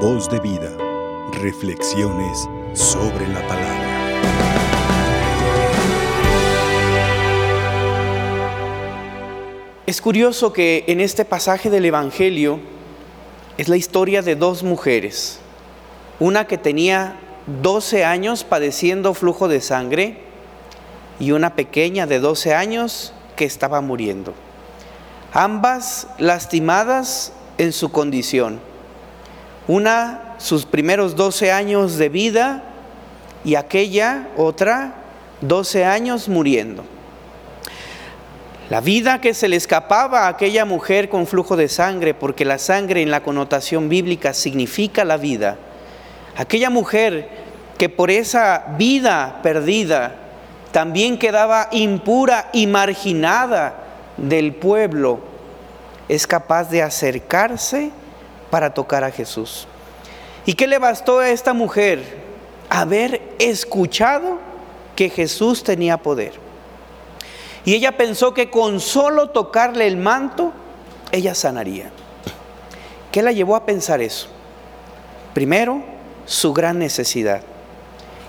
Voz de vida. Reflexiones sobre la palabra. Es curioso que en este pasaje del Evangelio es la historia de dos mujeres. Una que tenía 12 años padeciendo flujo de sangre y una pequeña de 12 años que estaba muriendo. Ambas lastimadas en su condición. Una sus primeros 12 años de vida y aquella otra 12 años muriendo. La vida que se le escapaba a aquella mujer con flujo de sangre, porque la sangre en la connotación bíblica significa la vida. Aquella mujer que por esa vida perdida también quedaba impura y marginada del pueblo, es capaz de acercarse para tocar a Jesús. ¿Y qué le bastó a esta mujer? Haber escuchado que Jesús tenía poder. Y ella pensó que con solo tocarle el manto, ella sanaría. ¿Qué la llevó a pensar eso? Primero, su gran necesidad.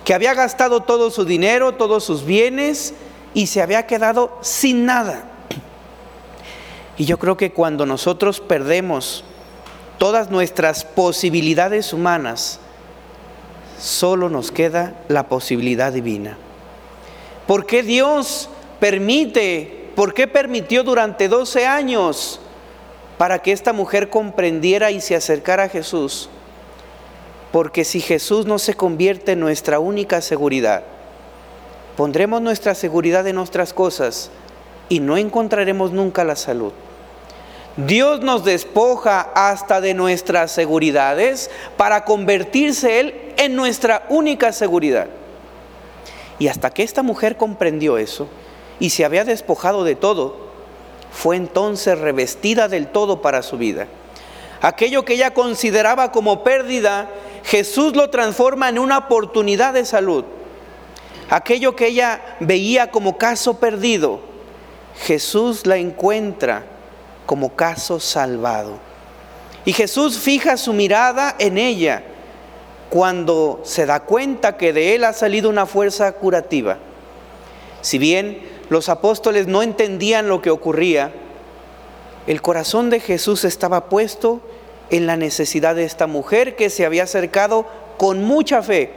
Que había gastado todo su dinero, todos sus bienes y se había quedado sin nada. Y yo creo que cuando nosotros perdemos todas nuestras posibilidades humanas, solo nos queda la posibilidad divina. ¿Por qué Dios permite, por qué permitió durante 12 años para que esta mujer comprendiera y se acercara a Jesús? Porque si Jesús no se convierte en nuestra única seguridad, pondremos nuestra seguridad en nuestras cosas y no encontraremos nunca la salud. Dios nos despoja hasta de nuestras seguridades para convertirse Él en nuestra única seguridad. Y hasta que esta mujer comprendió eso y se había despojado de todo, fue entonces revestida del todo para su vida. Aquello que ella consideraba como pérdida, Jesús lo transforma en una oportunidad de salud. Aquello que ella veía como caso perdido, Jesús la encuentra como caso salvado. Y Jesús fija su mirada en ella cuando se da cuenta que de él ha salido una fuerza curativa. Si bien los apóstoles no entendían lo que ocurría, el corazón de Jesús estaba puesto en la necesidad de esta mujer que se había acercado con mucha fe.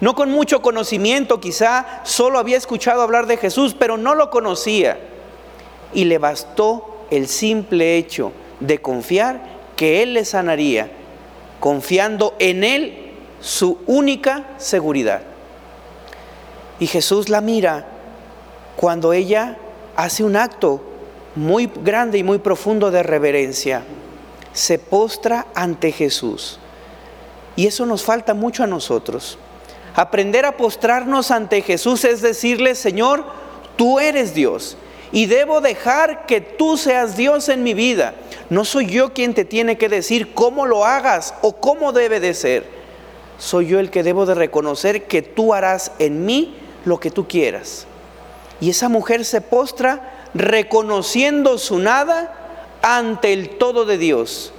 No con mucho conocimiento, quizá solo había escuchado hablar de Jesús, pero no lo conocía. Y le bastó el simple hecho de confiar que Él le sanaría, confiando en Él su única seguridad. Y Jesús la mira cuando ella hace un acto muy grande y muy profundo de reverencia. Se postra ante Jesús. Y eso nos falta mucho a nosotros. Aprender a postrarnos ante Jesús es decirle, Señor, tú eres Dios y debo dejar que tú seas Dios en mi vida. No soy yo quien te tiene que decir cómo lo hagas o cómo debe de ser. Soy yo el que debo de reconocer que tú harás en mí lo que tú quieras. Y esa mujer se postra reconociendo su nada ante el todo de Dios.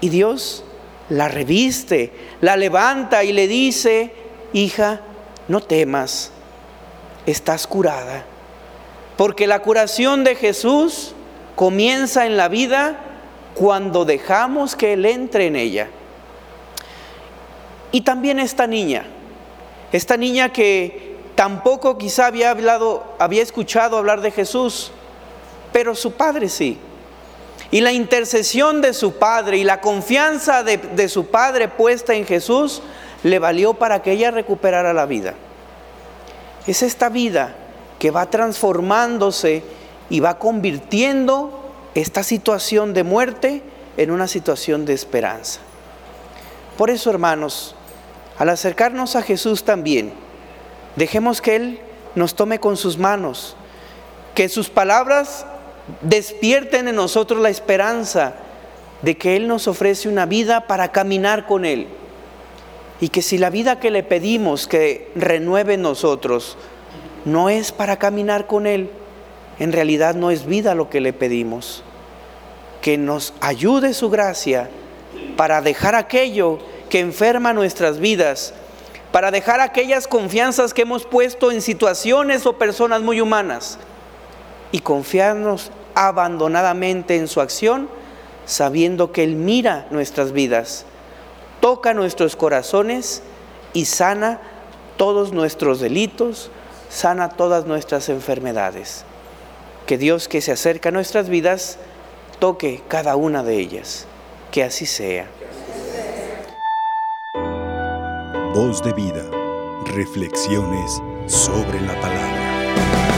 Y Dios la reviste, la levanta y le dice, hija, no temas, estás curada porque la curación de Jesús comienza en la vida cuando dejamos que Él entre en ella. Y también esta niña, esta niña que tampoco quizá había hablado, había escuchado hablar de Jesús, pero su padre sí. Y la intercesión de su padre y la confianza de, de su padre puesta en Jesús le valió para que ella recuperara la vida. Es esta vida que va transformándose y va convirtiendo esta situación de muerte en una situación de esperanza. Por eso, hermanos, al acercarnos a Jesús también, dejemos que Él nos tome con sus manos, que sus palabras despierten en nosotros la esperanza de que Él nos ofrece una vida para caminar con Él. Y que si la vida que le pedimos que renueve en nosotros, no es para caminar con Él. En realidad no es vida lo que le pedimos. Que nos ayude su gracia para dejar aquello que enferma nuestras vidas, para dejar aquellas confianzas que hemos puesto en situaciones o personas muy humanas y confiarnos abandonadamente en su acción, sabiendo que Él mira nuestras vidas, toca nuestros corazones y sana todos nuestros delitos, sana todas nuestras enfermedades. Que Dios que se acerca a nuestras vidas toque cada una de ellas. Que así sea. Voz de vida. Reflexiones sobre la palabra.